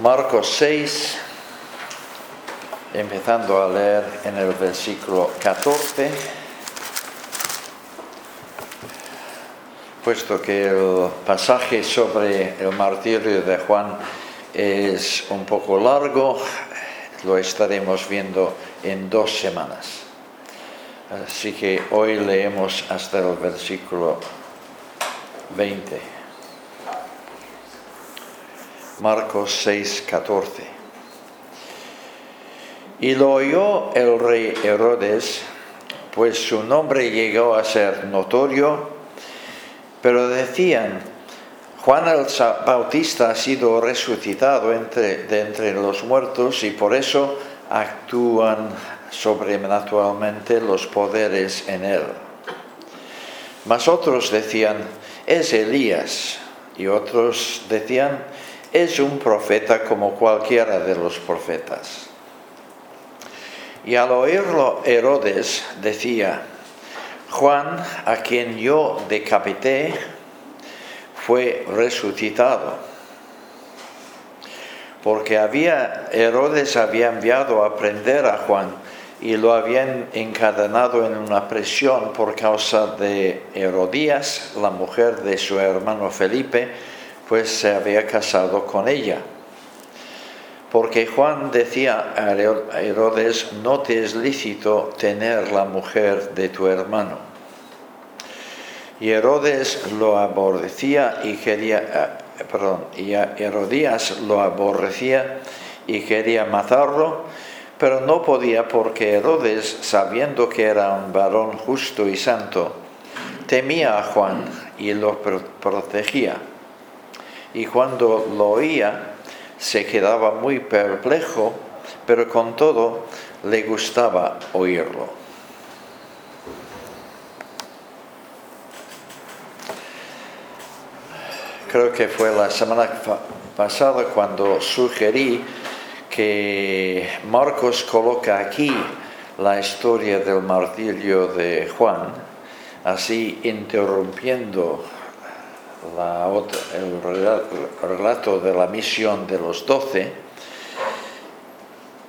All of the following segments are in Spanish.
Marcos 6, empezando a leer en el versículo 14, puesto que el pasaje sobre el martirio de Juan es un poco largo, lo estaremos viendo en dos semanas. Así que hoy leemos hasta el versículo 20. Marcos 6, 14. Y lo oyó el rey Herodes, pues su nombre llegó a ser notorio, pero decían, Juan el Bautista ha sido resucitado entre, de entre los muertos y por eso actúan sobrenaturalmente los poderes en él. Mas otros decían, es Elías, y otros decían, es un profeta como cualquiera de los profetas. Y al oírlo Herodes decía, Juan, a quien yo decapité, fue resucitado. Porque había, Herodes había enviado a prender a Juan y lo habían encadenado en una prisión por causa de Herodías, la mujer de su hermano Felipe, pues se había casado con ella. Porque Juan decía a Herodes, no te es lícito tener la mujer de tu hermano. Y Herodes lo aborrecía y quería, eh, perdón, y Herodías lo aborrecía y quería matarlo, pero no podía porque Herodes, sabiendo que era un varón justo y santo, temía a Juan y lo protegía y cuando lo oía se quedaba muy perplejo, pero con todo le gustaba oírlo. Creo que fue la semana pasada cuando sugerí que Marcos coloca aquí la historia del martirio de Juan, así interrumpiendo el relato de la misión de los doce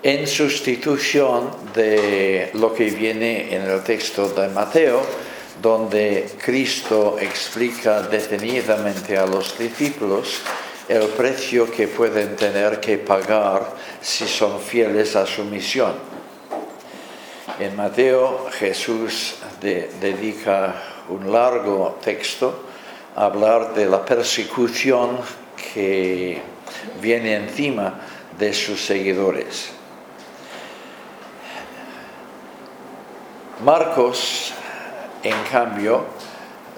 en sustitución de lo que viene en el texto de Mateo, donde Cristo explica detenidamente a los discípulos el precio que pueden tener que pagar si son fieles a su misión. En Mateo Jesús dedica un largo texto hablar de la persecución que viene encima de sus seguidores. Marcos, en cambio,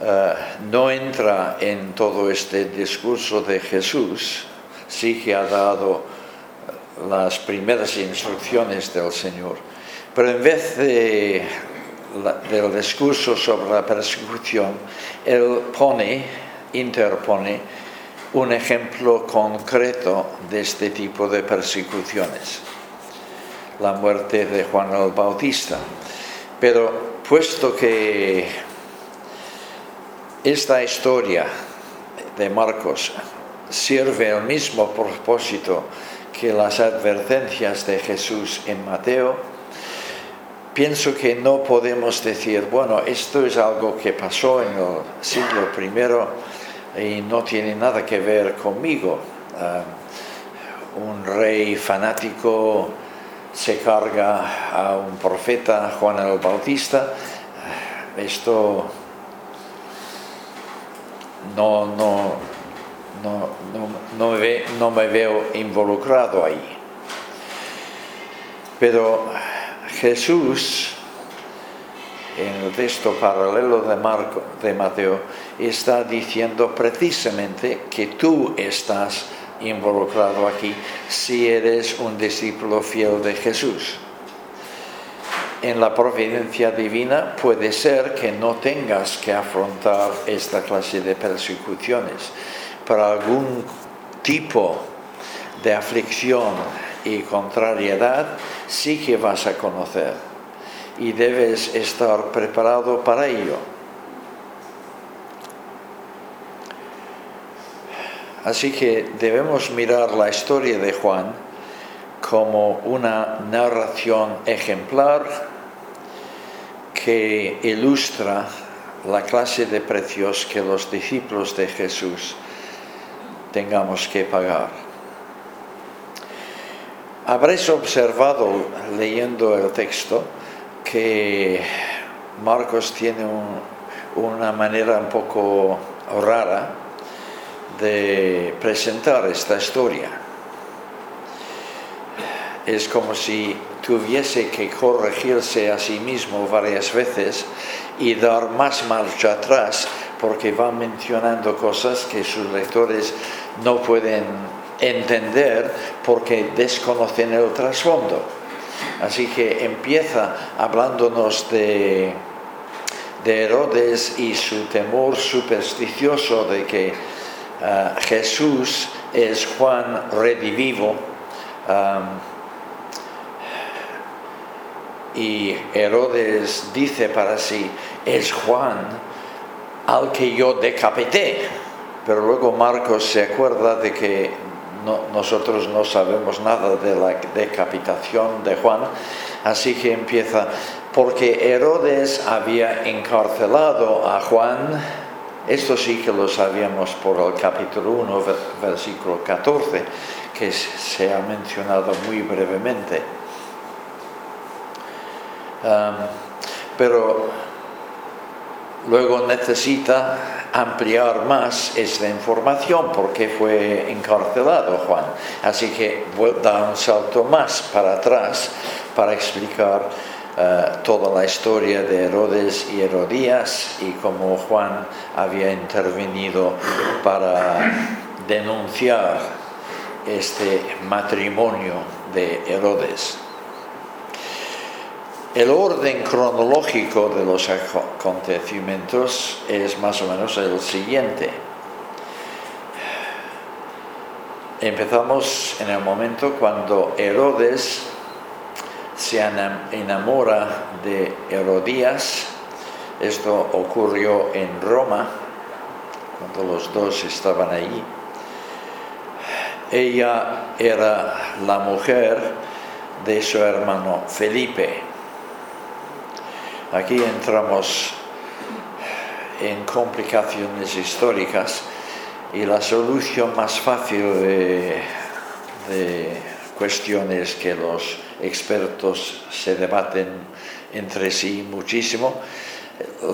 eh, no entra en todo este discurso de Jesús, sí que ha dado las primeras instrucciones del Señor, pero en vez de del discurso sobre la persecución, él pone, interpone un ejemplo concreto de este tipo de persecuciones, la muerte de Juan el Bautista. Pero puesto que esta historia de Marcos sirve el mismo propósito que las advertencias de Jesús en Mateo, pienso que no podemos decir, bueno, esto es algo que pasó en el siglo I y no tiene nada que ver conmigo. Ah, un rey fanático se carga a un profeta, Juan el Bautista. Esto no, no, no, me, no me veo involucrado ahí. Pero Jesús, en el texto paralelo de, Marco, de Mateo, está diciendo precisamente que tú estás involucrado aquí si eres un discípulo fiel de Jesús. En la providencia divina puede ser que no tengas que afrontar esta clase de persecuciones, pero algún tipo de aflicción y contrariedad sí que vas a conocer y debes estar preparado para ello. Así que debemos mirar la historia de Juan como una narración ejemplar que ilustra la clase de precios que los discípulos de Jesús tengamos que pagar. Habréis observado leyendo el texto que Marcos tiene una manera un poco rara de presentar esta historia. Es como si tuviese que corregirse a sí mismo varias veces y dar más marcha atrás porque va mencionando cosas que sus lectores no pueden entender porque desconocen el trasfondo. Así que empieza hablándonos de, de Herodes y su temor supersticioso de que ah, Jesús es Juan redivivo. y Herodes dice para sí, es Juan al que yo decapité. Pero luego Marcos se acuerda de que nosotros no sabemos nada de la decapitación de Juan, así que empieza, porque Herodes había encarcelado a Juan, esto sí que lo sabíamos por el capítulo 1, versículo 14, que se ha mencionado muy brevemente. pero luego necesita ampliar más esta información porque fue encarcelado Juan. Así que da un salto más para atrás para explicar eh, toda la historia de Herodes y Herodías y cómo Juan había intervenido para denunciar este matrimonio de Herodes. El orden cronológico de los acontecimientos es más o menos el siguiente. Empezamos en el momento cuando Herodes se enamora de Herodías. Esto ocurrió en Roma, cuando los dos estaban allí. Ella era la mujer de su hermano Felipe Aquí entramos en complicaciones históricas y la solución más fácil de, cuestiones que los expertos se debaten entre sí muchísimo,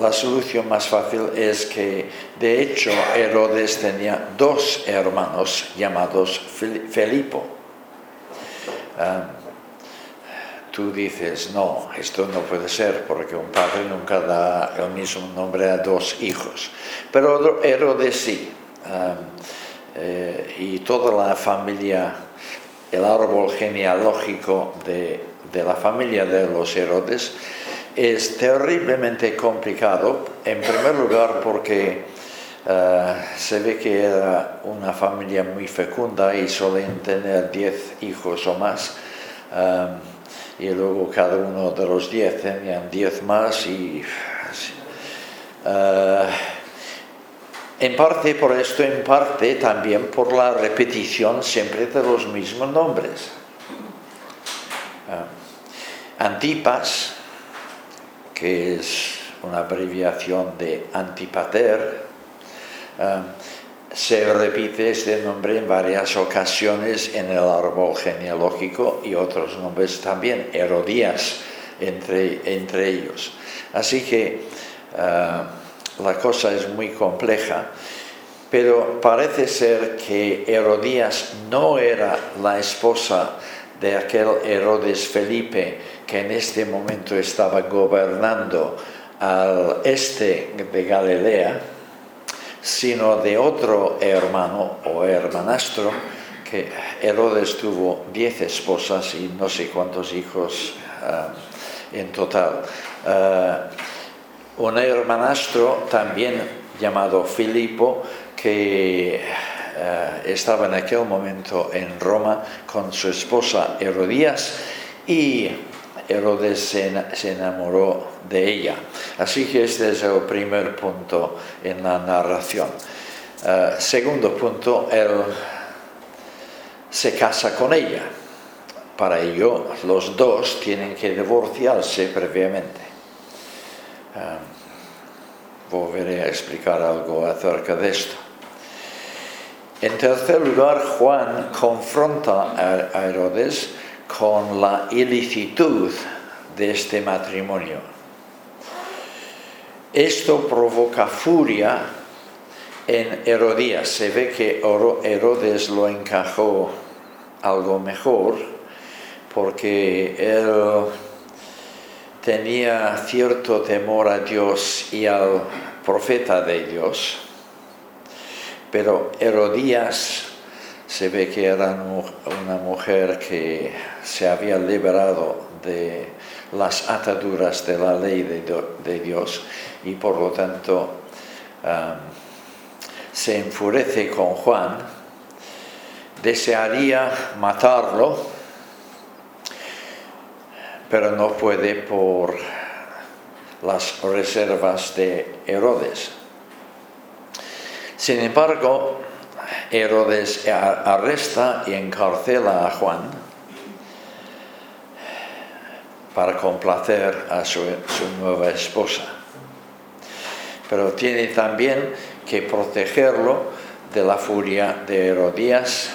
la solución más fácil es que de hecho Herodes tenía dos hermanos llamados Felipo. Ah, tú dices, no, esto no puede ser porque un padre nunca da el mismo nombre a dos hijos. Pero Herodes sí. Eh, y toda la familia, el árbol genealógico de, la familia de los Herodes es terriblemente complicado, en primer lugar porque eh, se ve que era una familia muy fecunda y suelen tener diez hijos o más y luego cada uno de los diez tenían diez más y eh, en parte por esto, en parte también por la repetición siempre de los mismos nombres. Eh, Antipas, que es una abreviación de antipater, eh, se repite este nombre en varias ocasiones en el árbol genealógico y otros nombres también, Herodías entre, entre ellos. Así que eh, la cosa es muy compleja, pero parece ser que Herodías no era la esposa de aquel Herodes Felipe que en este momento estaba gobernando al este de Galilea, sino de otro hermano o hermanastro, que Herodes tuvo diez esposas y no sé cuántos hijos eh, en total. Eh, un hermanastro también llamado Filipo, que eh, estaba en aquel momento en Roma con su esposa Herodías y Herodes se, enamoró de ella. Así que este es el primer punto en la narración. Eh, segundo punto, él se casa con ella. Para ello, los dos tienen que divorciarse previamente. Eh, volveré a explicar algo acerca de esto. En tercer lugar, Juan confronta a Herodes con la ilicitud de este matrimonio. Esto provoca furia en Herodías. Se ve que Herodes lo encajó algo mejor porque él tenía cierto temor a Dios y al profeta de Dios pero Herodías se ve que era una mujer que se había liberado de las ataduras de la ley de, Dios y por lo tanto se enfurece con Juan, desearía matarlo, pero no puede por las reservas de Herodes. Sin embargo, Herodes arresta y encarcela a Juan para complacer a su, nueva esposa. Pero tiene también que protegerlo de la furia de Herodías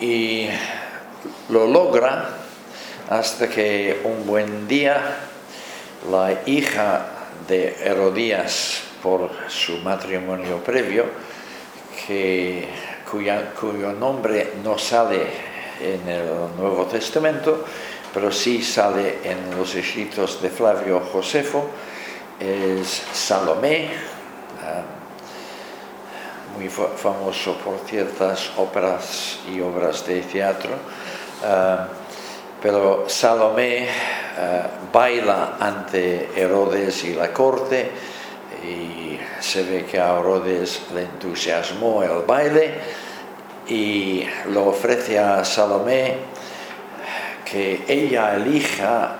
y lo logra hasta que un buen día la hija de Herodías por su matrimonio previo, que, cuyo nombre no sale en el Nuevo Testamento, pero sí sale en los escritos de Flavio Josefo, es Salomé, ah, muy famoso por ciertas óperas y obras de teatro, ah, pero Salomé ah, baila ante Herodes y la corte, y se ve que a Herodes le entusiasmó el baile y lo ofrece a Salomé que ella elija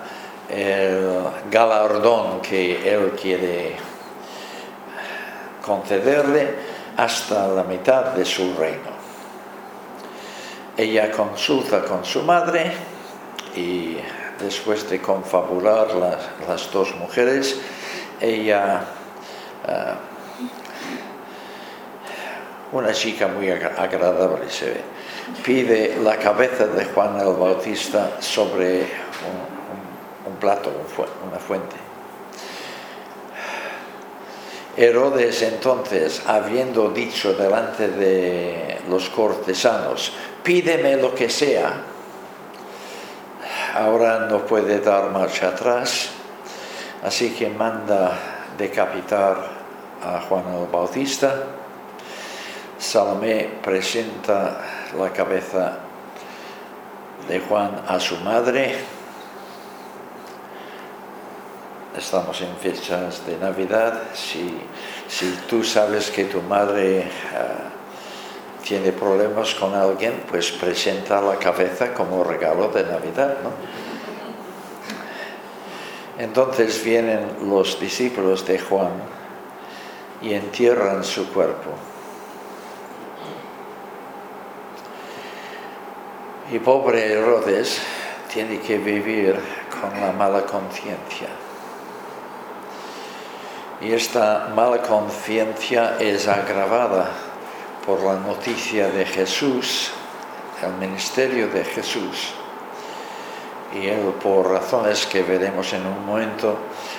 el galardón que él quiere concederle hasta la mitad de su reino. Ella consulta con su madre y después de confabular las, las dos mujeres, ella eh, una chica muy agradable se ve, pide la cabeza de Juan el Bautista sobre un, plato, una fuente. Herodes entonces, habiendo dicho delante de los cortesanos, pídeme lo que sea, ahora no puede dar marcha atrás, así que manda decapitar a Juan el Bautista. Salomé presenta la cabeza de Juan a su madre. Estamos en fechas de Navidad. Si, tú sabes que tu madre ah, tiene problemas con alguien, pues presenta la cabeza como regalo de Navidad. Entonces vienen los discípulos de Juan y entierran su cuerpo. Y pobre Herodes tiene que vivir con la mala conciencia. Y esta mala conciencia es agravada por la noticia de Jesús, el ministerio de Jesús. Y él, por razones que veremos en un momento,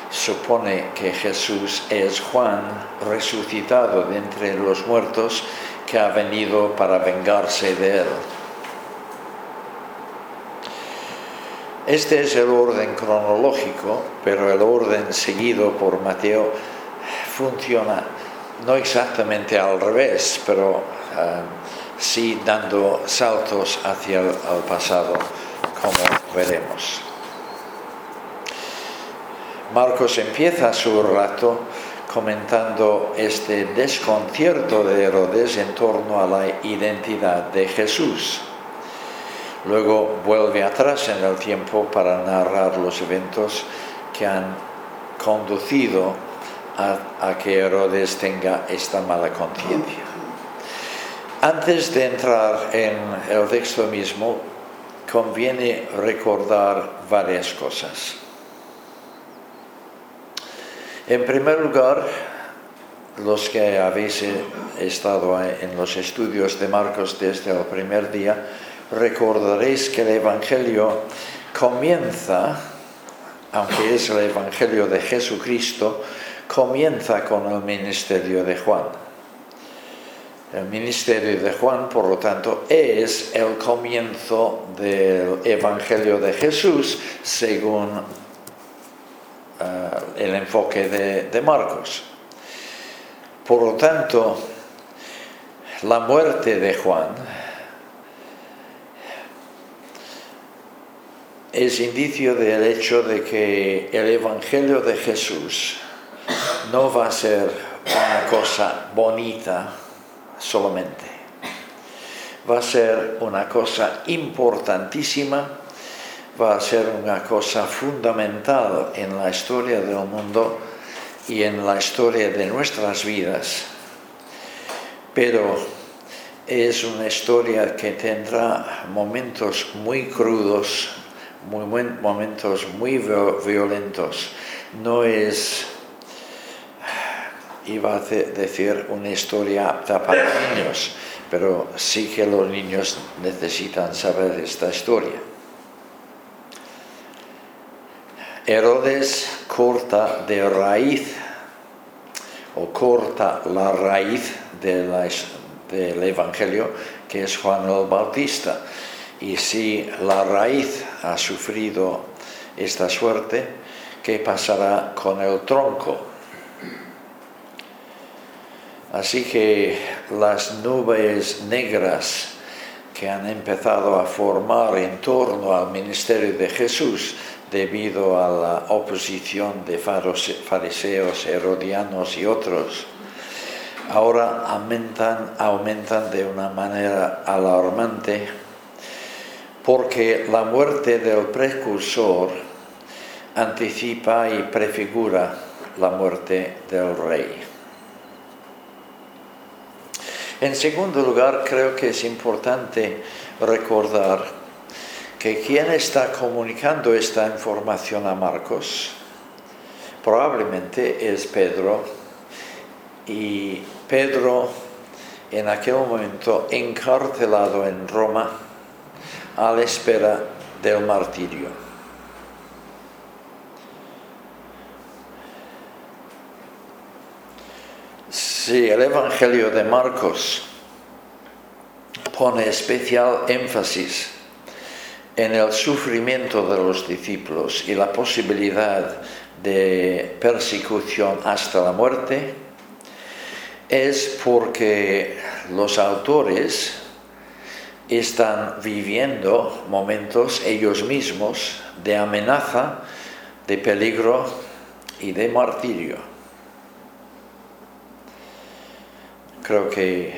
supone que Jesús es Juan resucitado de entre los muertos que ha venido para vengarse de él. Este es el orden cronológico, pero el orden seguido por Mateo funciona no exactamente al revés, pero eh, sí dando saltos hacia el pasado, como veremos. Marcos empieza su relato comentando este desconcierto de Herodes en torno a la identidad de Jesús. Luego vuelve atrás en el tiempo para narrar los eventos que han conducido a, que Herodes tenga esta mala conciencia. Antes de entrar en el texto mismo, conviene recordar varias cosas. En primer lugar, los que habéis estado en los estudios de Marcos desde el primer día, recordaréis que el Evangelio comienza, aunque es el Evangelio de Jesucristo, comienza con el ministerio de Juan. El ministerio de Juan, por lo tanto, es el comienzo del Evangelio de Jesús según eh, el enfoque de Marcos. Por lo tanto, la muerte de Juan es indicio del hecho de que el Evangelio de Jesús no va a ser una cosa bonita solamente, va a ser una cosa importantísima, va a ser una cosa fundamental en la historia del mundo y en la historia de nuestras vidas. Pero es una historia que tendrá momentos muy crudos, momentos muy violentos. No es, iba a decir, una historia apta para niños, pero sí que los niños necesitan saber esta historia. Herodes corta de raíz o corta la raíz del Evangelio que es Juan el Bautista. Y si la raíz ha sufrido esta suerte, ¿qué pasará con el tronco? Así que las nubes negras que han empezado a formar en torno al ministerio de Jesús debido a la oposición de fariseos, herodianos y otros, ahora aumentan, aumentan de una manera alarmante porque la muerte del precursor anticipa y prefigura la muerte del rey. En segundo lugar, creo que es importante recordar que quien está comunicando esta información a Marcos probablemente es Pedro y Pedro en aquel momento encarcelado en Roma a la espera del martirio. Si el Evangelio de Marcos pone especial énfasis en el sufrimiento de los discípulos y la posibilidad de persecución hasta la muerte, es porque los autores están viviendo momentos ellos mismos de amenaza, de peligro y de martirio. Creo que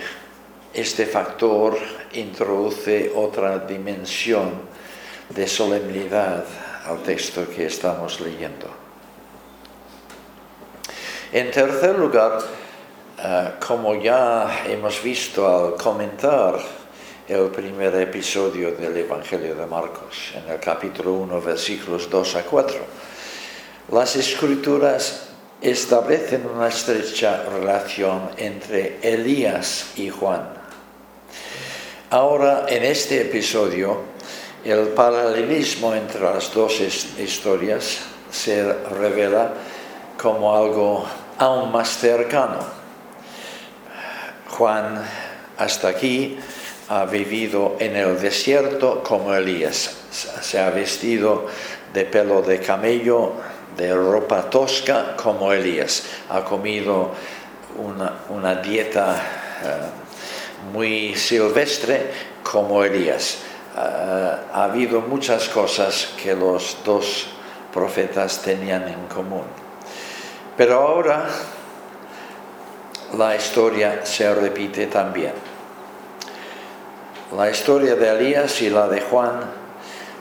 este factor introduce otra dimensión de solemnidad al texto que estamos leyendo. En tercer lugar, eh, como ya hemos visto al comentar el primer episodio del Evangelio de Marcos, en el capítulo 1, versículos 2 a 4, las escrituras establecen una estrecha relación entre Elías y Juan. Ahora, en este episodio, el paralelismo entre las dos historias se revela como algo aún más cercano. Juan hasta aquí ha vivido en el desierto como Elías. Se ha vestido de pelo de camello, de ropa tosca como Elías. Ha comido una, dieta eh, muy silvestre como Elías eh, ha habido muchas cosas que los dos profetas tenían en común. Pero ahora la historia se repite también. La historia de Elías y la de Juan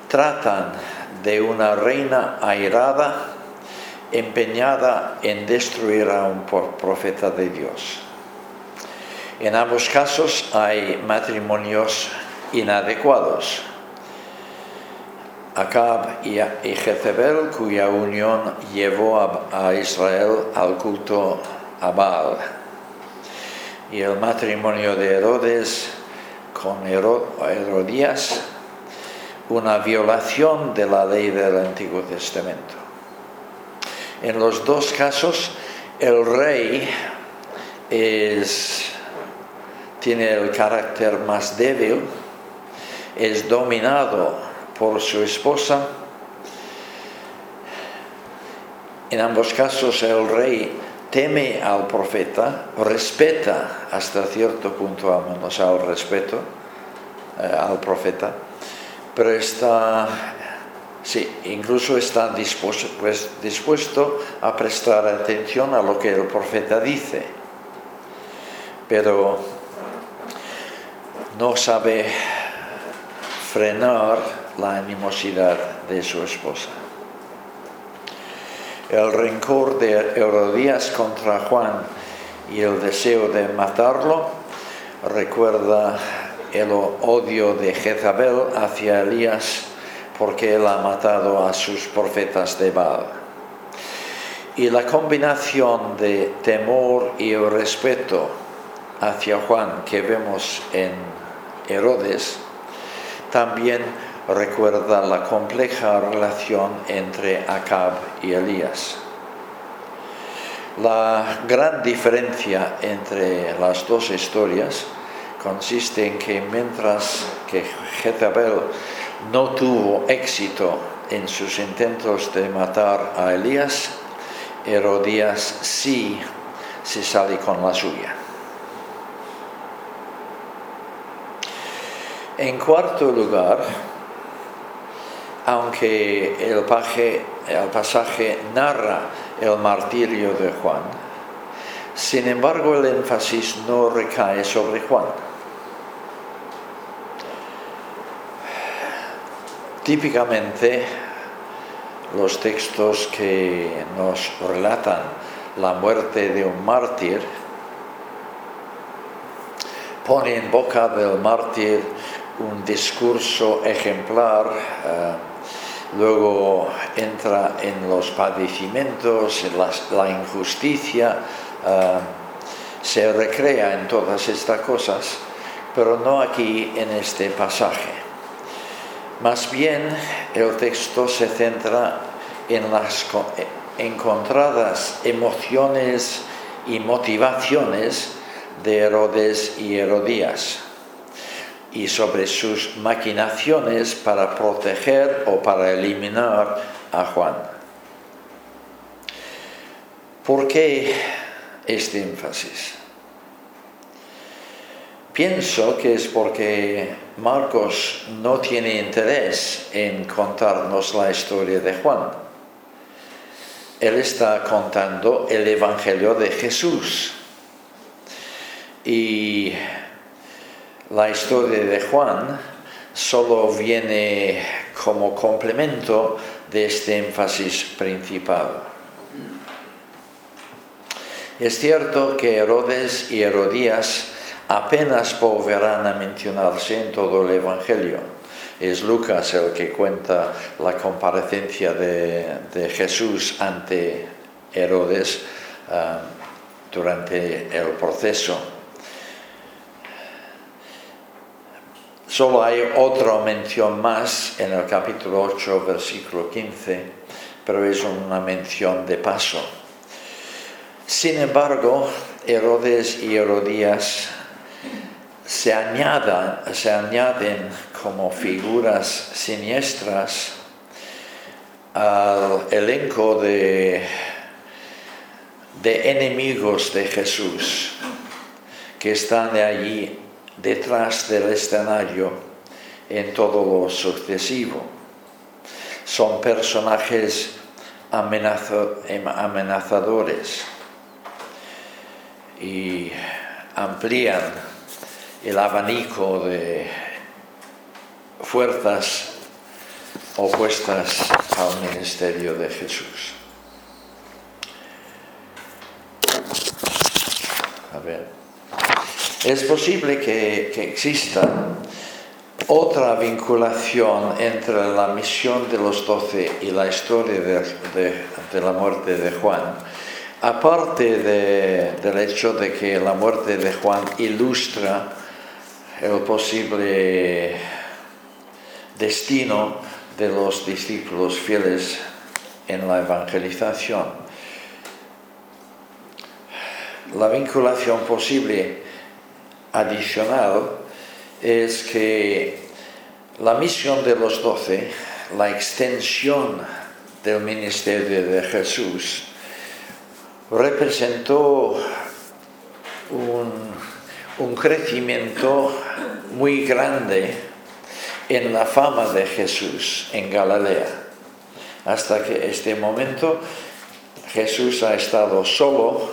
tratan de una reina airada, empeñada en destruir a un profeta de Dios. En ambos casos hay matrimonios inadecuados. Acab y Jezebel, cuya unión llevó a Israel al culto a Baal. Y el matrimonio de Herodes con Herodías, una violación de la ley del Antiguo Testamento. En los dos casos, el rey tiene el carácter más débil, es dominado por su esposa. En ambos casos el rey teme al profeta, respeta hasta cierto punto al menos al respeto eh, al profeta, pero está Sí, incluso está dispuesto, pues, dispuesto a prestar atención a lo que el profeta dice, pero no sabe frenar la animosidad de su esposa. El rencor de Herodías contra Juan y el deseo de matarlo recuerda el odio de Jezabel hacia Elías porque él ha matado a sus profetas de Baal. Y la combinación de temor y respeto hacia Juan que vemos en Herodes también recuerda la compleja relación entre Acab y Elías. La gran diferencia entre las dos historias consiste en que mientras que Jezabel no tuvo éxito en sus intentos de matar a Elías, Herodías sí se sale con la suya. En cuarto lugar, aunque el, el pasaje narra el martirio de Juan, sin embargo el énfasis no recae sobre Juan Típicamente los textos que nos relatan la muerte de un mártir ponen en boca del mártir un discurso ejemplar, eh, luego entra en los padecimientos, en la, injusticia, eh, se recrea en todas estas cosas, pero no aquí en este pasaje. Más bien el texto se centra en las encontradas emociones y motivaciones de Herodes y Herodías y sobre sus maquinaciones para proteger o para eliminar a Juan. ¿Por qué este énfasis? Pienso que es porque Marcos no tiene interés en contarnos la historia de Juan. Él está contando el Evangelio de Jesús. Y la historia de Juan solo viene como complemento de este énfasis principal. Es cierto que Herodes y Herodías apenas volverán a mencionarse en todo el Evangelio. Es Lucas el que cuenta la comparecencia de, Jesús ante Herodes ah, durante el proceso. Solo hay otra mención más en el capítulo 8, versículo 15, pero es una mención de paso. Sin embargo, Herodes y Herodías se, se añaden como figuras siniestras al elenco de, de enemigos de Jesús que están allí detrás del escenario en todo lo sucesivo. Son personajes amenazadores y amplían el abanico de fuerzas opuestas al ministerio de Jesús. ver. Es posible que, que exista otra vinculación entre la misión de los doce y la historia de, de, la muerte de Juan, aparte de, del hecho de que la muerte de Juan ilustra el posible destino de los discípulos fieles en la evangelización. La vinculación posible adicional es que la misión de los doce, la extensión del ministerio de Jesús, representó un, crecimiento muy grande en la fama de Jesús en Galilea. Hasta que este momento Jesús ha estado solo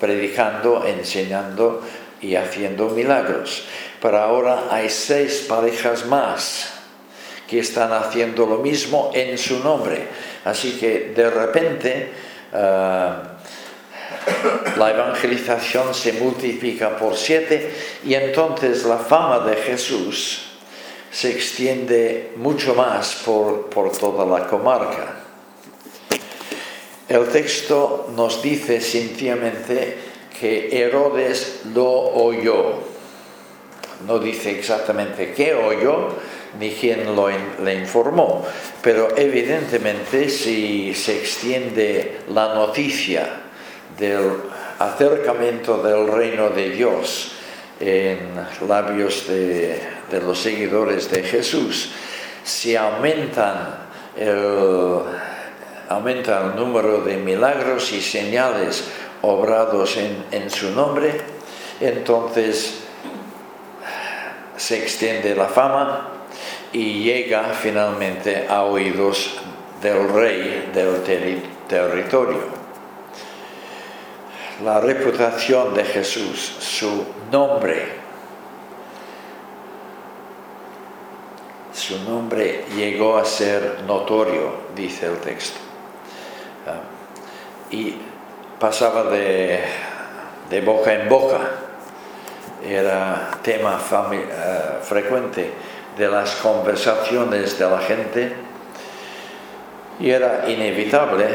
predicando, enseñando y haciendo milagros. Pero ahora hay seis parejas más que están haciendo lo mismo en su nombre. Así que de repente uh, la evangelización se multiplica por siete y entonces la fama de Jesús se extiende mucho más por, por toda la comarca. El texto nos dice sencillamente que Herodes lo oyó. No dice exactamente qué oyó ni quién lo, le informó, pero evidentemente si se extiende la noticia del acercamiento del reino de Dios en labios de, los seguidores de Jesús, si aumentan el, aumenta el número de milagros y señales obrados en, en su nombre, entonces se extiende la fama y llega finalmente a oídos del rey del territorio. La reputación de Jesús, su nombre, su nombre llegó a ser notorio, dice el texto. Uh, y pasaba de, boca en boca, era tema uh, frecuente de las conversaciones de la gente y era inevitable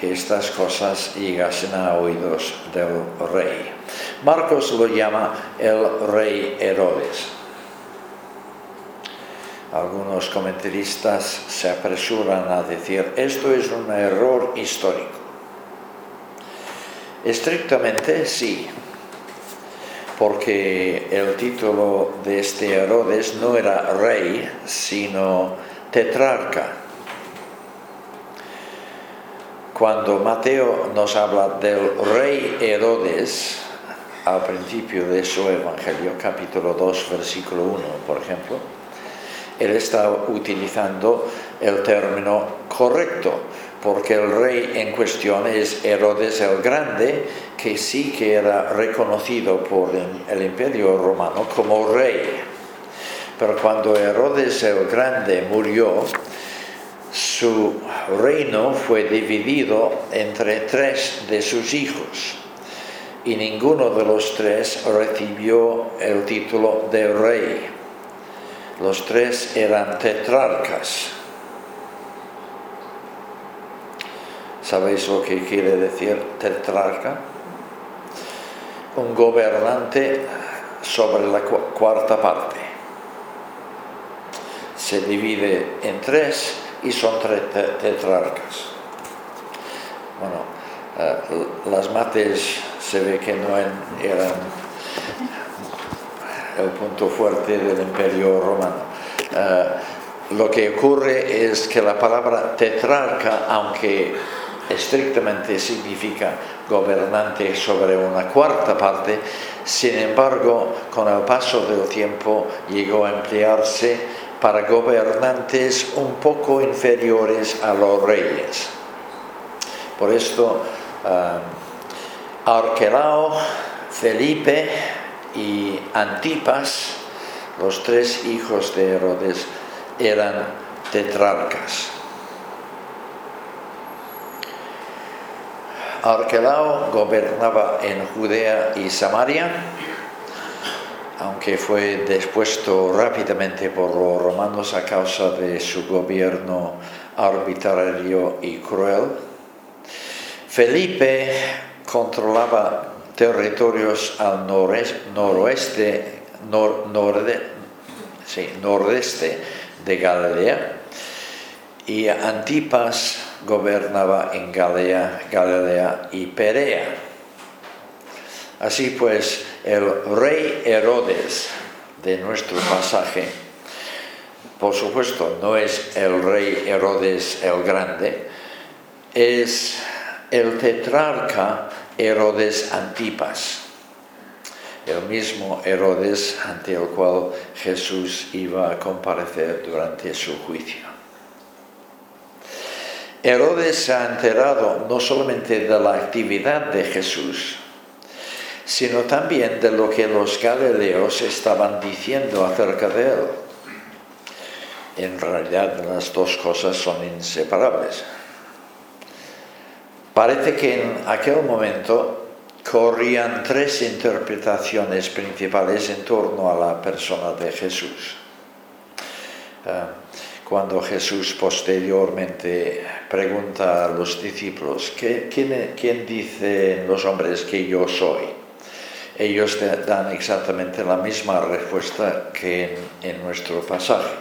que estas cosas llegasen a oídos del rey. Marcos lo llama el rey Herodes. Algunos comentaristas se apresuran a decir, esto es un error histórico. Estrictamente sí, porque el título de este Herodes no era rey, sino tetrarca. Cuando Mateo nos habla del rey Herodes, al principio de su Evangelio, capítulo 2, versículo 1, por ejemplo, él está utilizando el término correcto, porque el rey en cuestión es Herodes el Grande, que sí que era reconocido por el imperio romano como rey. Pero cuando Herodes el Grande murió, su reino fue dividido entre tres de sus hijos y ninguno de los tres recibió el título de rey. Los tres eran tetrarcas. ¿Sabéis lo que quiere decir tetrarca? Un gobernante sobre la cuarta parte. Se divide en tres y son tres tetrarcas. Bueno, eh, las mates se ve que no eran el punto fuerte del imperio romano. Uh, lo que ocurre es que la palabra tetrarca, aunque estrictamente significa gobernante sobre una cuarta parte, sin embargo, con el paso del tiempo llegó a emplearse para gobernantes un poco inferiores a los reyes. Por esto, uh, Arquelao, Felipe, y Antipas, los tres hijos de Herodes, eran tetrarcas. Arquelao gobernaba en Judea y Samaria, aunque fue despuesto rápidamente por los romanos a causa de su gobierno arbitrario y cruel. Felipe controlaba territorios al noroeste, nordeste de Galilea y Antipas gobernaba en Galilea, Galilea y Perea. Así pues, el rey Herodes de nuestro pasaje, por supuesto, no es el rey Herodes el Grande, es el tetrarca Herodes Antipas, el mismo Herodes ante el cual Jesús iba a comparecer durante su juicio. Herodes se ha enterado no solamente de la actividad de Jesús, sino también de lo que los galileos estaban diciendo acerca de él. En realidad las dos cosas son inseparables. Parece que en aquel momento corrían tres interpretaciones principales en torno a la persona de Jesús. Ah, cuando Jesús posteriormente pregunta a los discípulos, ¿quién, quién dicen los hombres que yo soy? Ellos dan exactamente la misma respuesta que en, nuestro pasaje.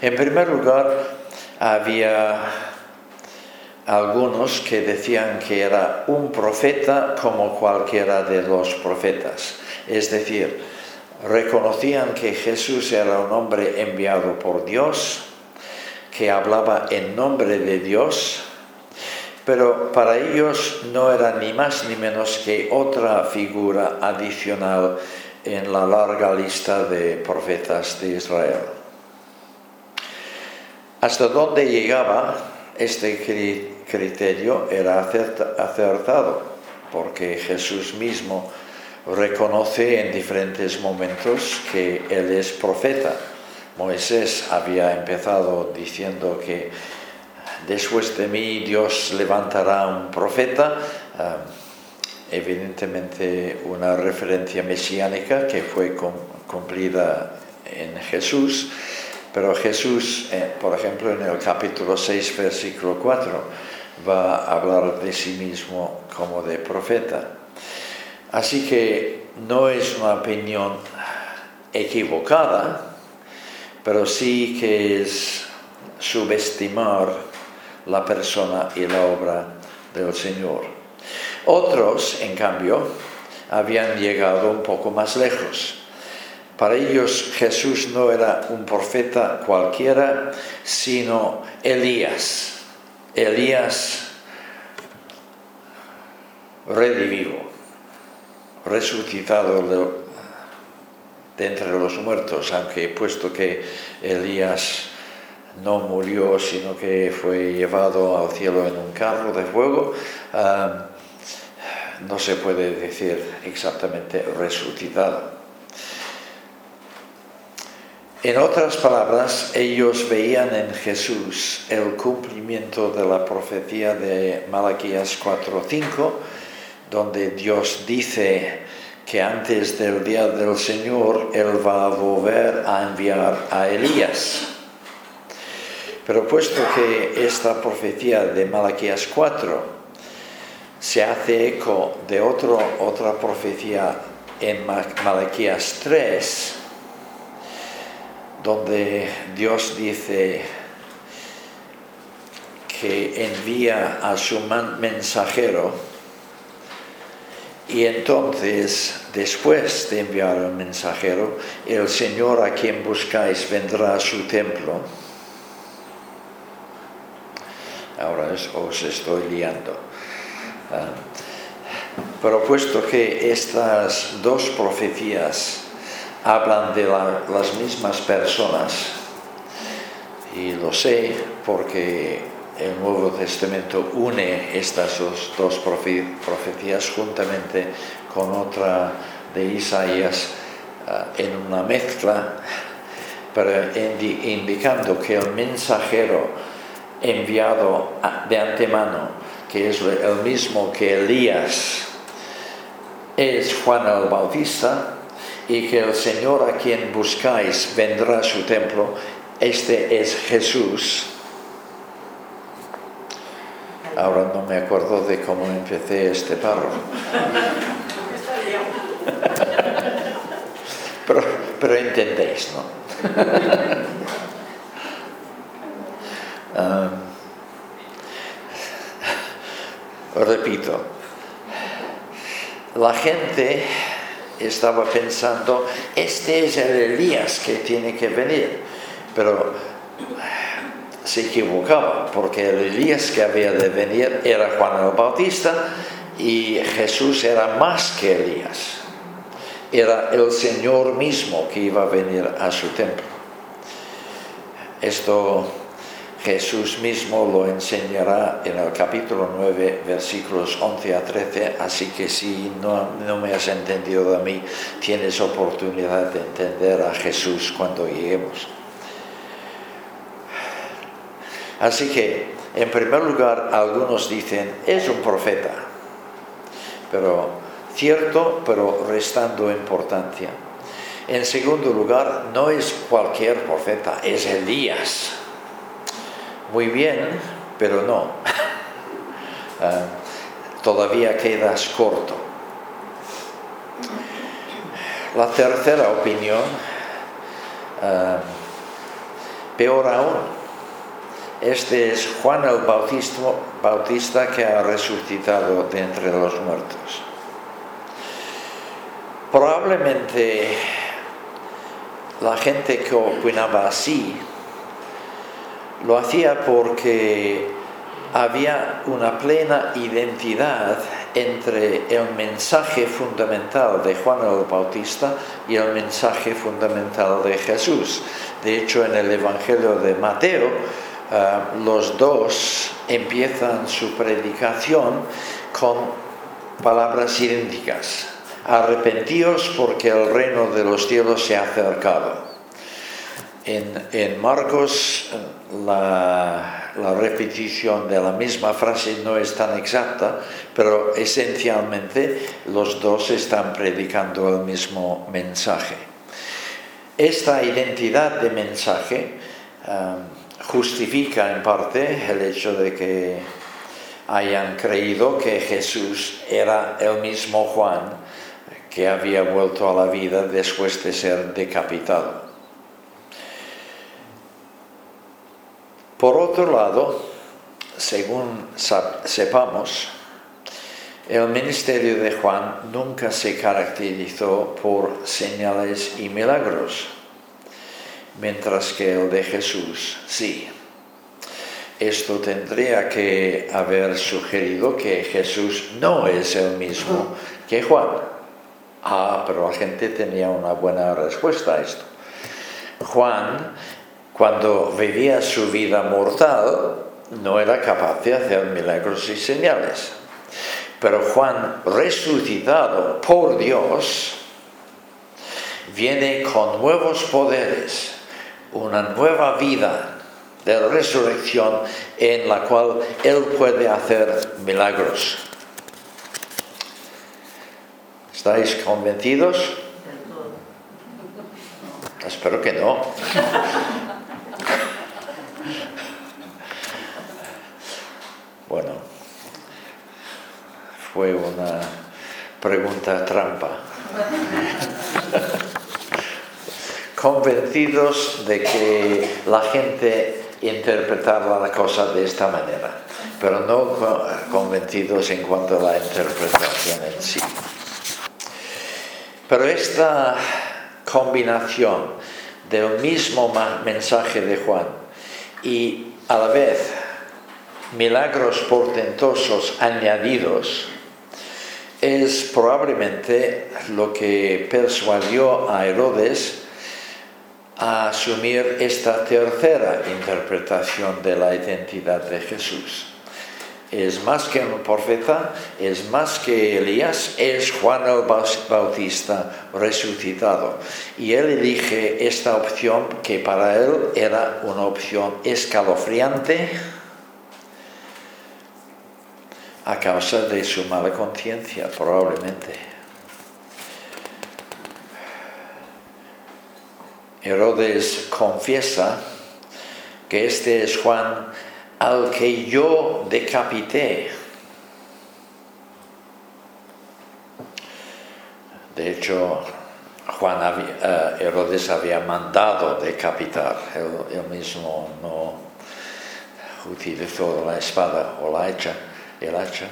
En primer lugar, había algunos que decían que era un profeta como cualquiera de los profetas. Es decir, reconocían que Jesús era un hombre enviado por Dios, que hablaba en nombre de Dios, pero para ellos no era ni más ni menos que otra figura adicional en la larga lista de profetas de Israel. Hasta donde llegaba este criterio era acertado, porque Jesús mismo reconoce en diferentes momentos que Él es profeta Moisés había empezado diciendo que después de mí Dios levantará un profeta, eh, evidentemente una referencia mesiánica que fue cumplida en Jesús, pero Jesús, eh, por ejemplo, en el capítulo 6, versículo 4, va a hablar de sí mismo como de profeta. Así que no es una opinión equivocada, pero sí que es subestimar la persona y la obra del Señor. Otros, en cambio, habían llegado un poco más lejos. Para ellos Jesús no era un profeta cualquiera, sino Elías. Elías redivivo, resucitado de entre los muertos, aunque puesto que Elías no murió, sino que fue llevado al cielo en un carro de fuego, no se puede decir exactamente resucitado. En otras palabras, ellos veían en Jesús el cumplimiento de la profecía de Malaquías 4:5, donde Dios dice, que antes del día del Señor Él va a volver a enviar a Elías. Pero puesto que esta profecía de Malaquías 4 se hace eco de otra profecía en Malaquías 3, donde Dios dice que envía a su mensajero, y entonces, después de enviar al mensajero, el Señor a quien buscáis vendrá a su templo. Ahora os estoy liando. Ah, pero puesto que estas dos profecías hablan de las mismas personas, y lo sé porque el Nuevo Testamento une estas dos, profecías juntamente con otra de Isaías eh, en una mezcla, indicando que el mensajero enviado de antemano que es el mismo que Elías, es Juan el Bautista, y que el Señor a quien buscáis vendrá a su templo, este es Jesús. Ahora no me acuerdo de cómo empecé este párrafo. pero, pero entendéis, ¿no? Ah, repito, la gente estaba pensando, este es el Elías que tiene que venir, pero se equivocaba, porque el Elías que había de venir era Juan el Bautista y Jesús era más que Elías, era el Señor mismo que iba a venir a su templo. Esto Jesús mismo lo enseñará en el capítulo 9, versículos 11 a 13, así que si no, no, me has entendido a mí, tienes oportunidad de entender a Jesús cuando lleguemos. Así que, en primer lugar, algunos dicen, es un profeta, pero cierto, pero restando importancia. En segundo lugar, no es cualquier profeta, es Elías muy bien, pero no. Ah, todavía quedas corto. La tercera opinión, ah, peor aún, este es Juan el Bautista, Bautista que ha resucitado de entre los muertos. Probablemente la gente que opinaba así lo hacía porque había una plena identidad entre el mensaje fundamental de Juan el Bautista y el mensaje fundamental de Jesús. De hecho, en el Evangelio de Mateo, eh, los dos empiezan su predicación con palabras idénticas. Arrepentíos porque el reino de los cielos se ha acercado. En, Marcos la, repetición de la misma frase no es tan exacta, pero esencialmente los dos están predicando el mismo mensaje. Esta identidad de mensaje um, justifica en parte el hecho de que hayan creído que Jesús era el mismo Juan que había vuelto a la vida después de ser decapitado. Por otro lado, según sepamos, el ministerio de Juan nunca se caracterizó por señales y milagros, mientras que el de Jesús sí. Esto tendría que haber sugerido que Jesús no es el mismo que Juan. Ah, pero la gente tenía una buena respuesta a esto. Juan cuando vivía su vida mortal, no era capaz de hacer milagros y señales. Pero Juan, resucitado por Dios, viene con nuevos poderes, una nueva vida de resurrección en la cual Él puede hacer milagros. ¿Estáis convencidos? Espero que no. Bueno, fue una pregunta trampa. Convencidos de que la gente interpretaba la cosa de esta manera, pero no convencidos en cuanto a la interpretación en sí. Pero esta combinación del mismo mensaje de Juan y a la vez milagros portentosos añadidos es probablemente lo que persuadió a Herodes a asumir esta tercera interpretación de la identidad de Jesús. Es más que un profeta, es más que Elías, es Juan el Bautista resucitado. Y él elige esta opción que para él era una opción escalofriante, a causa de su mala conciencia, probablemente. Herodes confiesa que este es Juan al que yo decapité. De hecho, Juan eh, Herodes había mandado decapitar, él, mismo no utilizó la espada o la hacha, el hacha.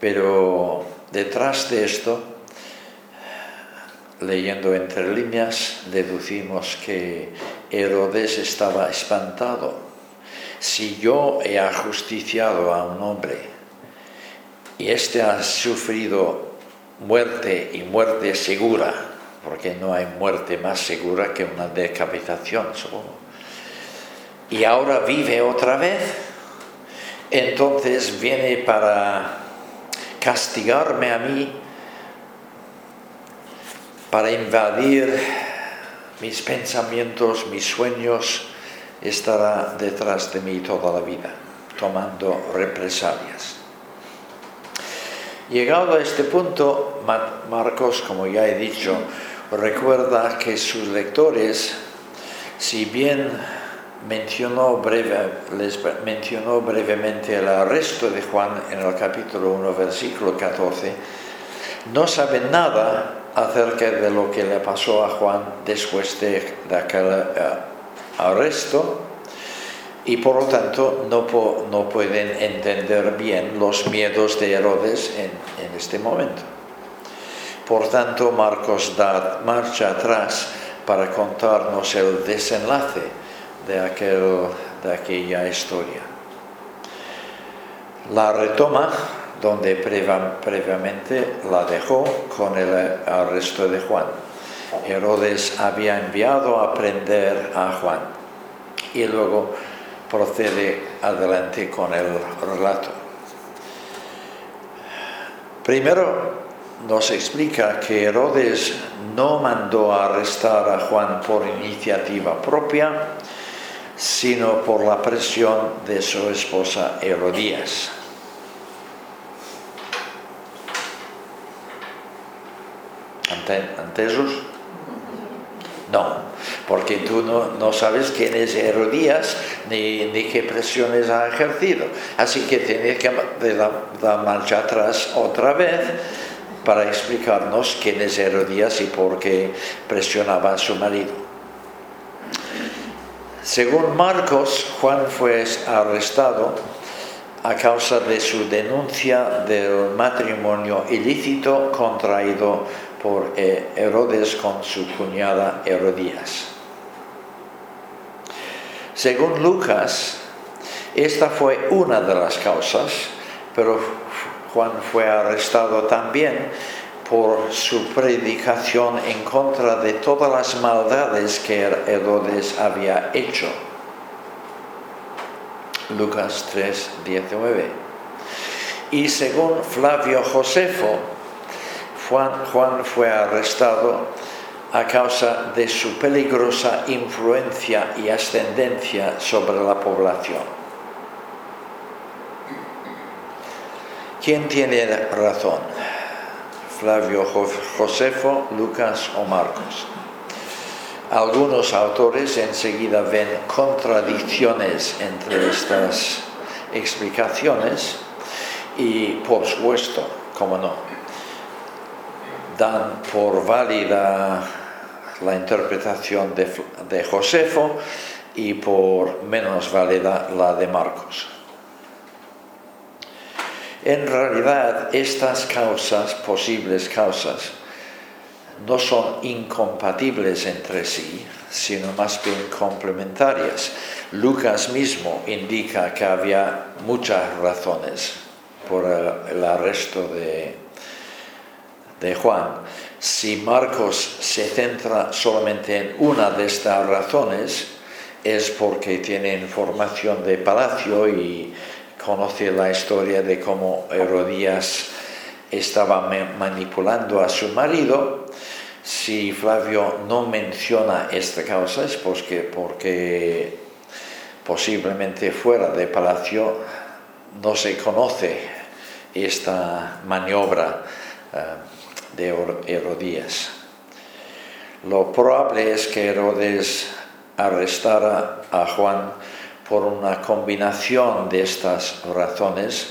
pero detrás de esto, leyendo entre líneas, deducimos que Herodes estaba espantado. Si yo he ajusticiado a un hombre y éste ha sufrido muerte y muerte segura, porque no hay muerte más segura que una decapitación, supongo. Y ahora vive otra vez, entonces viene para castigarme a mí, para invadir mis pensamientos, mis sueños, estará detrás de mí toda la vida, tomando represalias. Llegado a este punto, Marcos, como ya he dicho, recuerda que sus lectores, si bien mencionó, brevemente el arresto de Juan en el capítulo 1, versículo 14, no saben nada acerca de lo que le pasó a Juan después de, aquel eh, arresto y por lo tanto no, no pueden entender bien los miedos de Herodes en, en, este momento. Por tanto, Marcos da marcha atrás para contarnos el desenlace de, aquel, de aquella historia. La retoma donde previamente la dejó con el arresto de Juan. Herodes había enviado a prender a Juan y luego procede adelante con el relato. Primero nos explica que Herodes no mandó a arrestar a Juan por iniciativa propia, sino por la presión de su esposa Herodías. ¿Antesos? No, porque tú no, sabes quién es Herodías ni, qué presiones ha ejercido. Así que tienes que dar marcha atrás otra vez para explicarnos quién es Herodías y por qué presionaba a su marido. Según Marcos, Juan fue arrestado a causa de su denuncia del matrimonio ilícito contraído por eh, Herodes con su cuñada Herodías. Según Lucas, esta fue una de las causas, pero Juan fue arrestado también por su predicación en contra de todas las maldades que Herodes había hecho. Lucas 3, 19. Y según Flavio Josefo, Juan, fue arrestado a causa de su peligrosa influencia y ascendencia sobre la población. ¿Quién tiene razón? Flavio Josefo, Lucas o Marcos. Algunos autores enseguida ven contradicciones entre estas explicaciones y por supuesto, como no, dan por válida la interpretación de, Josefo y por menos válida la de Marcos. En realidad, estas causas, posibles causas, no son incompatibles entre sí, sino más bien complementarias. Lucas mismo indica que había muchas razones por el arresto de, de Juan, si Marcos se centra solamente en una de estas razones, es porque tiene información de palacio y conoce la historia de cómo Herodías estaba manipulando a su marido. Si Flavio no menciona esta causa es porque, porque, posiblemente fuera de palacio, no se conoce esta maniobra eh, de Herodías. Lo probable es que Herodes arrestara a Juan por una combinación de estas razones,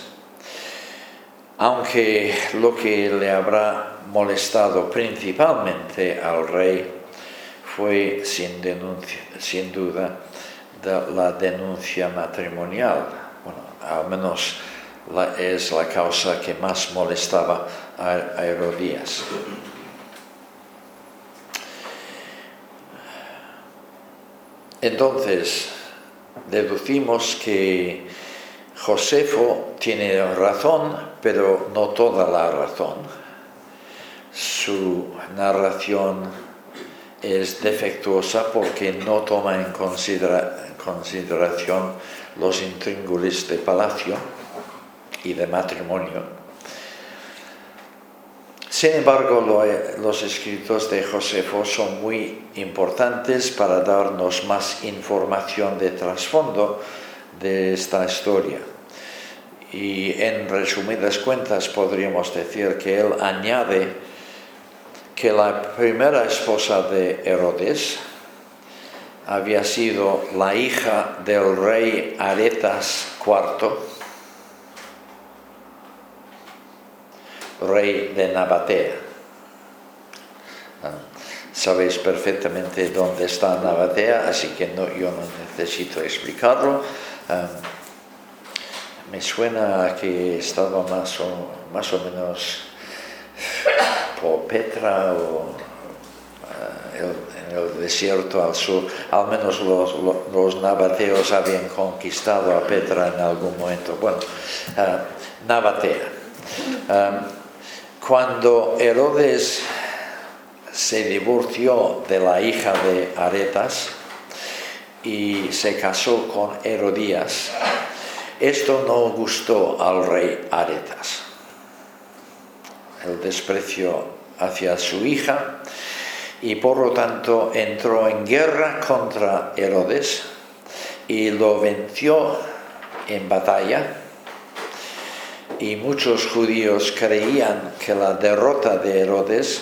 aunque lo que le habrá molestado principalmente al rey fue sin, duda la denuncia matrimonial. Bueno, al menos es la causa que más molestaba a Herodías. Entonces, deducimos que Josefo tiene razón, pero no toda la razón. Su narración es defectuosa porque no toma en consideración los intríngulis de palacio y de matrimonio sin embargo, los escritos de Josefo son muy importantes para darnos más información de trasfondo de esta historia. Y en resumidas cuentas podríamos decir que él añade que la primera esposa de Herodes había sido la hija del rey Aretas IV, rey de Nabatea. Ah, sabéis perfectamente dónde está Nabatea, así que no, yo no necesito explicarlo. Ah, me suena que estaba más o, más o menos por Petra o ah, en el desierto al sur, al menos los, los, nabateos habían conquistado a Petra en algún momento. Bueno, Nabatea. Cuando Herodes se divorció de la hija de Aretas y se casó con Herodías, esto no gustó al rey Aretas. El desprecio hacia su hija y por lo tanto entró en guerra contra Herodes y lo venció en batalla y muchos judíos creían que la derrota de Herodes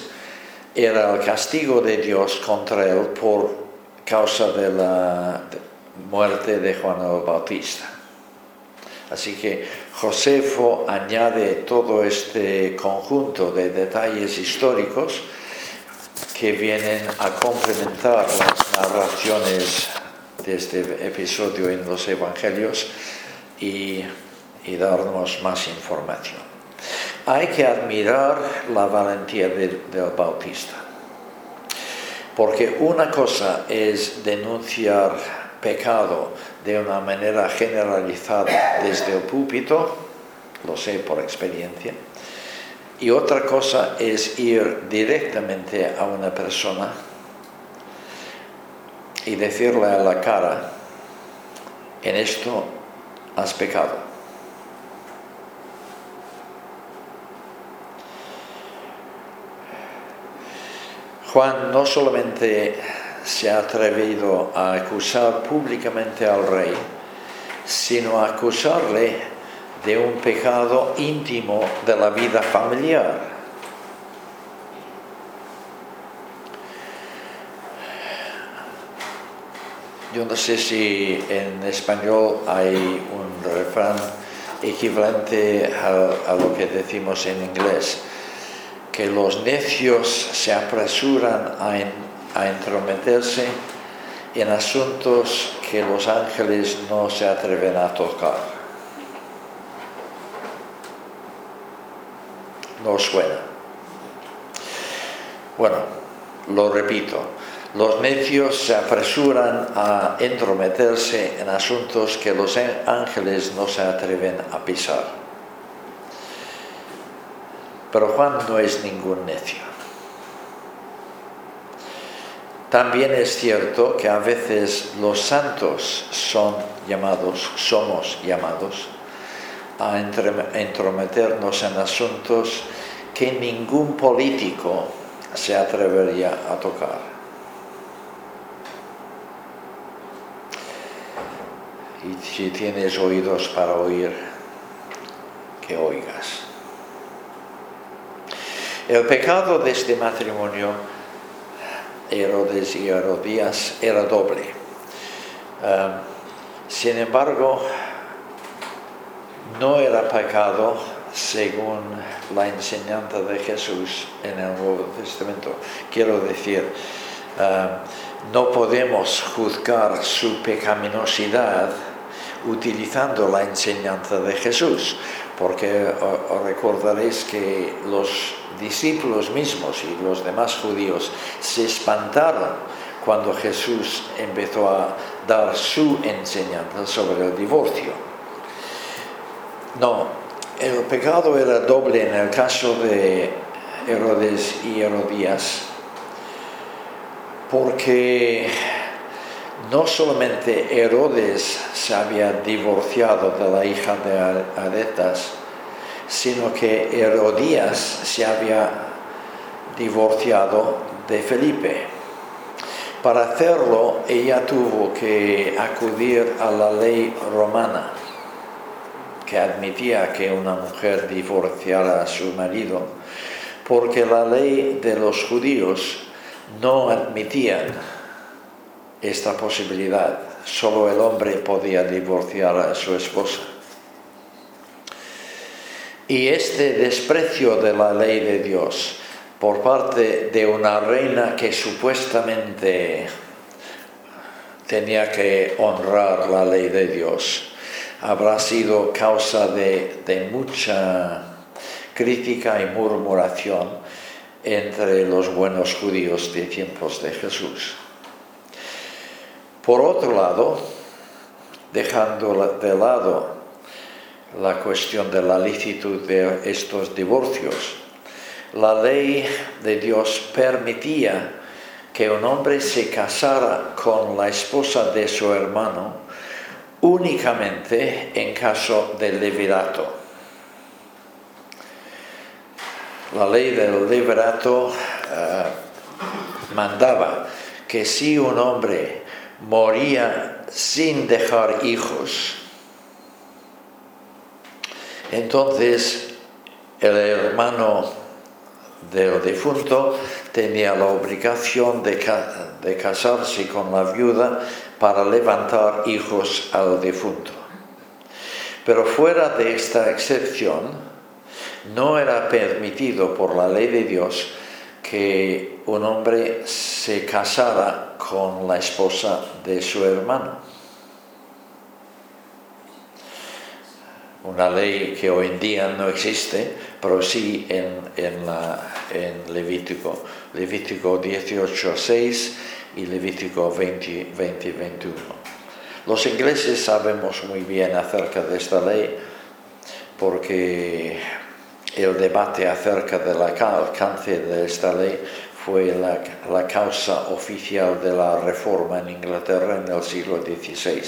era el castigo de Dios contra él por causa de la muerte de Juan el Bautista. Así que Josefo añade todo este conjunto de detalles históricos que vienen a complementar las narraciones de este episodio en los Evangelios y y darnos más información. Hay que admirar la valentía del Bautista, porque una cosa es denunciar pecado de una manera generalizada desde el púlpito, lo sé por experiencia, y otra cosa es ir directamente a una persona y decirle a la cara, en esto has pecado. Juan no solamente se ha atrevido a acusar públicamente al rey, sino a acusarle de un pecado íntimo de la vida familiar. Yo no sé si en español hay un refrán equivalente a, lo que decimos en inglés que los necios se apresuran a, entrometerse en asuntos que los ángeles no se atreven a tocar. No suena. Bueno, lo repito, los necios se apresuran a entrometerse en asuntos que los ángeles no se atreven a pisar. Pero Juan no es ningún necio. También es cierto que a veces los santos son llamados, somos llamados a entrometernos en asuntos que ningún político se atrevería a tocar. y si tienes oídos para oír, que oigas. El pecado de este matrimonio, Herodes y Herodías, era doble. Ah, sin embargo, no era pecado según la enseñanza de Jesús en el Nuevo Testamento. Quiero decir, ah, no podemos juzgar su pecaminosidad utilizando la enseñanza de Jesús, porque os recordaréis que los discípulos mismos y los demás judíos se espantaron cuando Jesús empezó a dar su enseñanza sobre el divorcio. No, el pecado era doble en el caso de Herodes y Herodías, porque no solamente Herodes se había divorciado de la hija de Aretas, sino que Herodías se había divorciado de Felipe. Para hacerlo, ella tuvo que acudir a la ley romana, que admitía que una mujer divorciara a su marido, porque la ley de los judíos no admitía esta posibilidad. Solo el hombre podía divorciar a su esposa. Y este desprecio de la ley de Dios por parte de una reina que supuestamente tenía que honrar la ley de Dios, habrá sido causa de, de mucha crítica y murmuración entre los buenos judíos de tiempos de Jesús. Por otro lado, dejando de lado la cuestión de la licitud de estos divorcios, la ley de Dios permitía que un hombre se casara con la esposa de su hermano únicamente en caso de levirato. La ley del levirato eh, mandaba que si un hombre moría sin dejar hijos. Entonces el hermano del difunto tenía la obligación de, casarse con la viuda para levantar hijos al difunto. Pero fuera de esta excepción, no era permitido por la ley de Dios que un hombre se casara con la esposa de su hermano. Una ley que hoy en día no existe, pero sí en, en, Levítico. Levítico 18, 6 y Levítico 20, 20, 21. Los ingleses sabemos muy bien acerca de esta ley porque el debate acerca del alcance de esta ley fue la, causa oficial de la reforma en Inglaterra en el siglo XVI.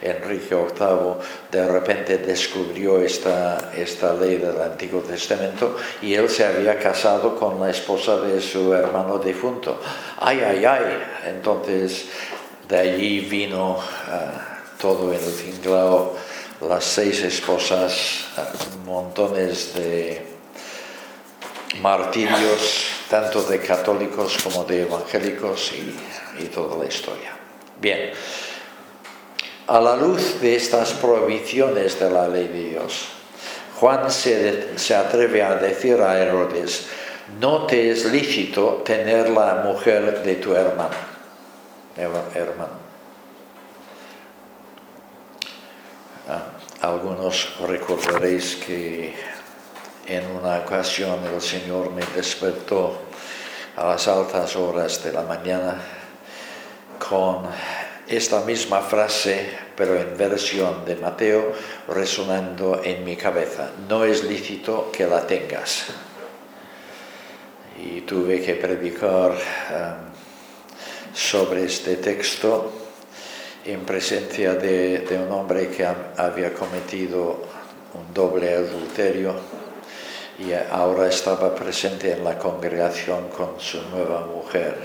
Enrique VIII de repente descubrió esta, esta ley del Antiguo Testamento y él se había casado con la esposa de su hermano difunto. ¡Ay, ay, ay! Entonces de allí vino uh, todo el tinglao, las seis esposas, uh, montones de martirios tanto de católicos como de evangélicos y, toda la historia. Bien, a la luz de estas prohibiciones de la ley de Dios, Juan se, atreve a decir a Herodes, no te es lícito tener la mujer de tu hermano. hermano. Ah, algunos recordaréis que en una ocasión el Señor me despertó a las altas horas de la mañana con esta misma frase, pero en versión de Mateo, resonando en mi cabeza. No es lícito que la tengas. Y tuve que predicar um, sobre este texto en presencia de, de un hombre que había cometido un doble adulterio y ahora estaba presente en la congregación con su nueva mujer.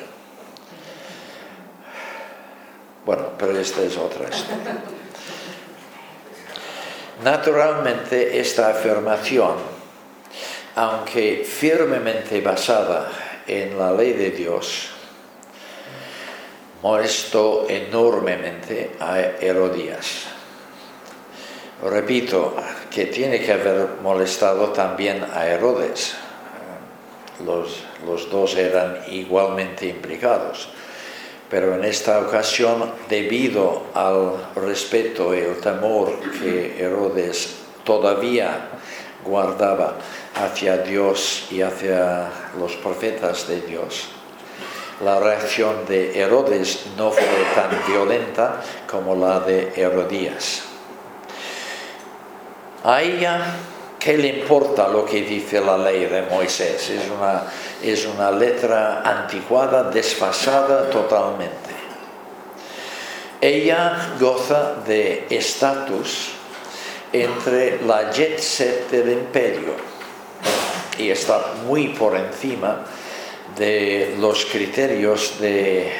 Bueno, pero esta es otra historia. Naturalmente esta afirmación, aunque firmemente basada en la ley de Dios, molestó enormemente a Herodías. Repito que tiene que haber molestado también a Herodes. Los, los dos eran igualmente implicados. Pero en esta ocasión, debido al respeto y el temor que Herodes todavía guardaba hacia Dios y hacia los profetas de Dios, la reacción de Herodes no fue tan violenta como la de Herodías. A ella, ¿qué le importa lo que dice la ley de Moisés? Es una, es una letra anticuada, desfasada totalmente. Ella goza de estatus entre la jet set del imperio y está muy por encima de los criterios de,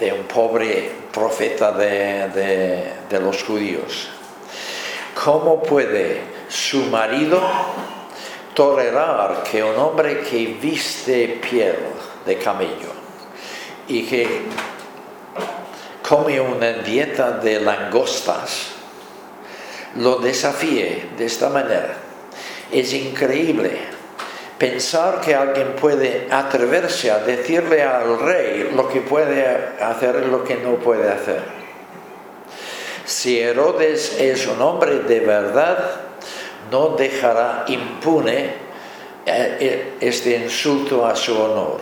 de un pobre profeta de, de los judíos. ¿Cómo puede su marido tolerar que un hombre que viste piel de camello y que come una dieta de langostas lo desafíe de esta manera? Es increíble pensar que alguien puede atreverse a decirle al rey lo que puede hacer y lo que no puede hacer. Si Herodes es un hombre de verdad, no dejará impune eh, eh, este insulto a su honor.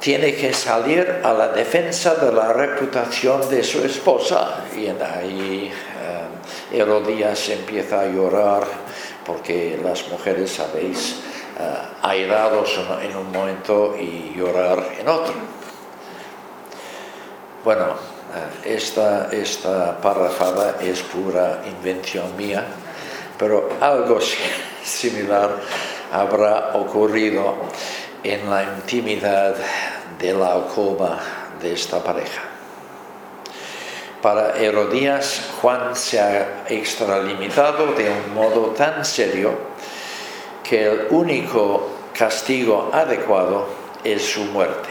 Tiene que salir a la defensa de la reputación de su esposa. Y ahí eh, Herodías empieza a llorar porque las mujeres, sabéis, uh, airados en un momento y llorar en otro. Bueno, eh, esta, esta parrafada es pura invención mía, pero algo similar habrá ocurrido en la intimidad de la alcoba de esta pareja. Para Herodías, Juan se ha extralimitado de un modo tan serio que el único castigo adecuado es su muerte.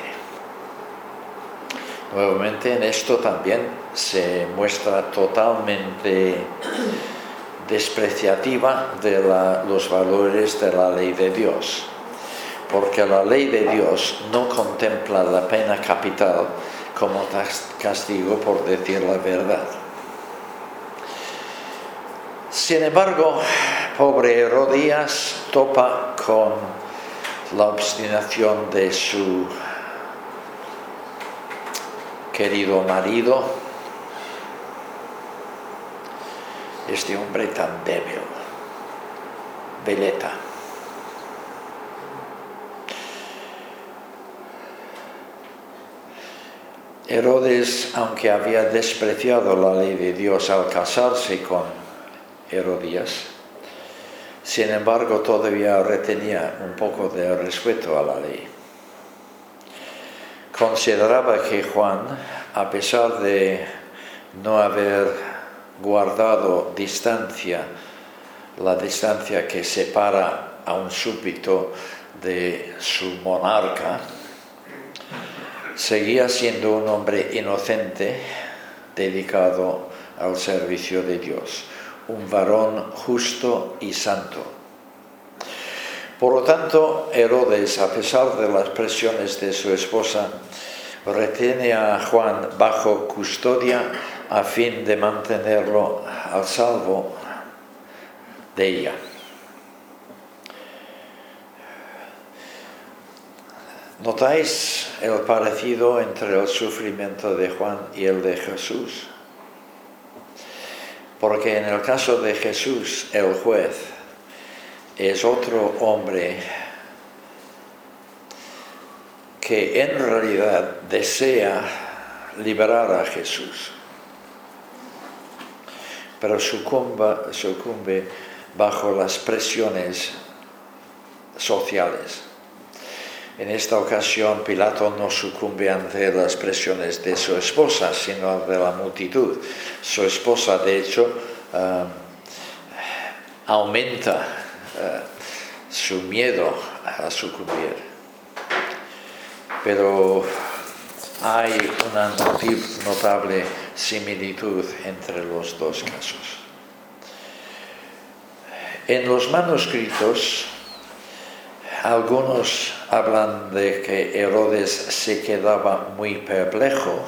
Nuevamente en esto también se muestra totalmente despreciativa de los valores de la ley de Dios, porque la ley de Dios no contempla la pena capital como castigo por decir la verdad. Sin embargo, pobre Herodías topa con la obstinación de su querido marido, este hombre tan débil, veleta. Herodes, aunque había despreciado la ley de Dios al casarse con Herodías. Sin embargo, todavía retenía un poco de respeto a la ley. Consideraba que Juan, a pesar de no haber guardado distancia, la distancia que separa a un súbdito de su monarca, seguía siendo un hombre inocente dedicado al servicio de Dios un varón justo y santo. Por lo tanto, Herodes, a pesar de las presiones de su esposa, retiene a Juan bajo custodia a fin de mantenerlo al salvo de ella. ¿Notáis el parecido entre el sufrimiento de Juan y el de Jesús? Porque en el caso de Jesús, el juez es otro hombre que en realidad desea liberar a Jesús, pero sucumbe, sucumbe bajo las presiones sociales. En esta ocasión Pilato no sucumbe ante las presiones de su esposa, sino de la multitud. Su esposa, de hecho, ah, aumenta ah, su miedo a sucumbir. Pero hay una notable similitud entre los dos casos. En los manuscritos, algunos hablan de que Herodes se quedaba muy perplejo,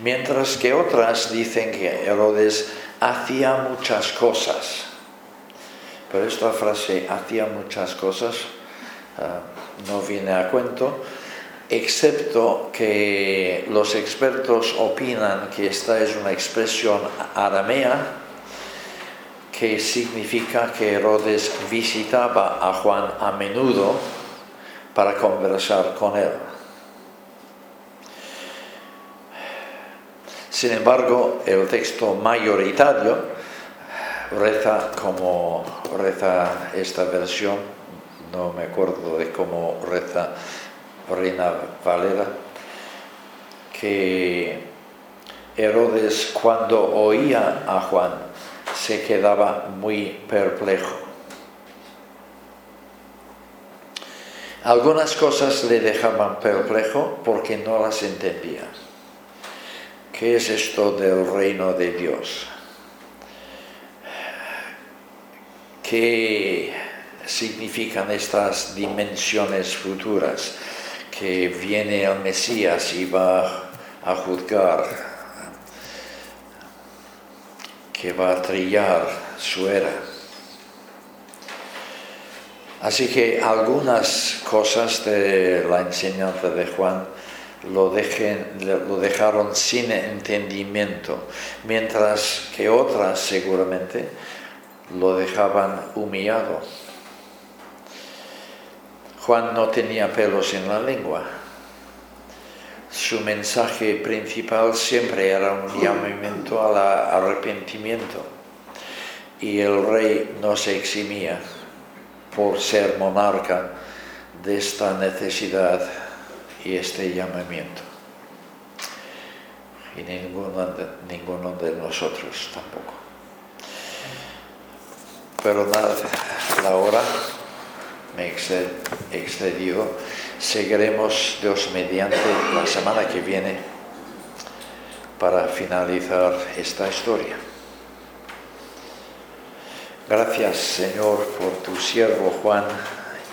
mientras que otras dicen que Herodes hacía muchas cosas. Pero esta frase, hacía muchas cosas, ah, no viene a cuento, excepto que los expertos opinan que esta es una expresión aramea que significa que Herodes visitaba a Juan a menudo para conversar con él. Sin embargo, el texto mayoritario reza como reza esta versión, no me acuerdo de cómo reza Reina Valera, que Herodes cuando oía a Juan se quedaba muy perplejo. Algunas cosas le dejaban perplejo porque no las entendía. ¿Qué es esto del reino de Dios? ¿Qué significan estas dimensiones futuras? Que viene el Mesías y va a juzgar que va a trillar su era. Así que algunas cosas de la enseñanza de Juan lo, lo dejaron sin entendimiento, mientras que otras seguramente lo dejaban humillado. Juan no tenía pelos en la lengua su mensaje principal siempre era un llamamiento al arrepentimiento y el rey no se eximía por ser monarca de esta necesidad y este llamamiento. Y ninguno de, ninguno de nosotros tampoco. Pero nada, la hora me excedió Seguiremos Dios mediante la semana que viene para finalizar esta historia. Gracias Señor por tu siervo Juan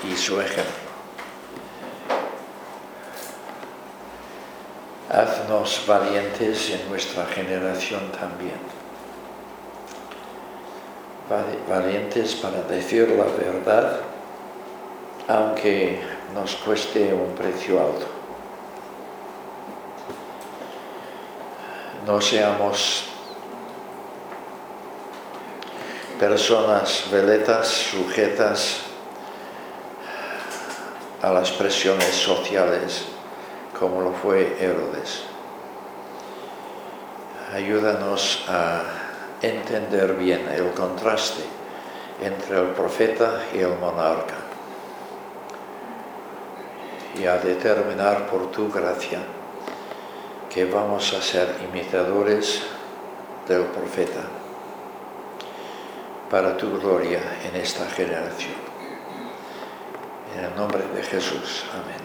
y su ejemplo. Haznos valientes en nuestra generación también. Valientes para decir la verdad, aunque nos cueste un precio alto. No seamos personas veletas sujetas a las presiones sociales como lo fue Herodes. Ayúdanos a entender bien el contraste entre el profeta y el monarca y a determinar por tu gracia que vamos a ser imitadores del profeta para tu gloria en esta generación. En el nombre de Jesús. Amén.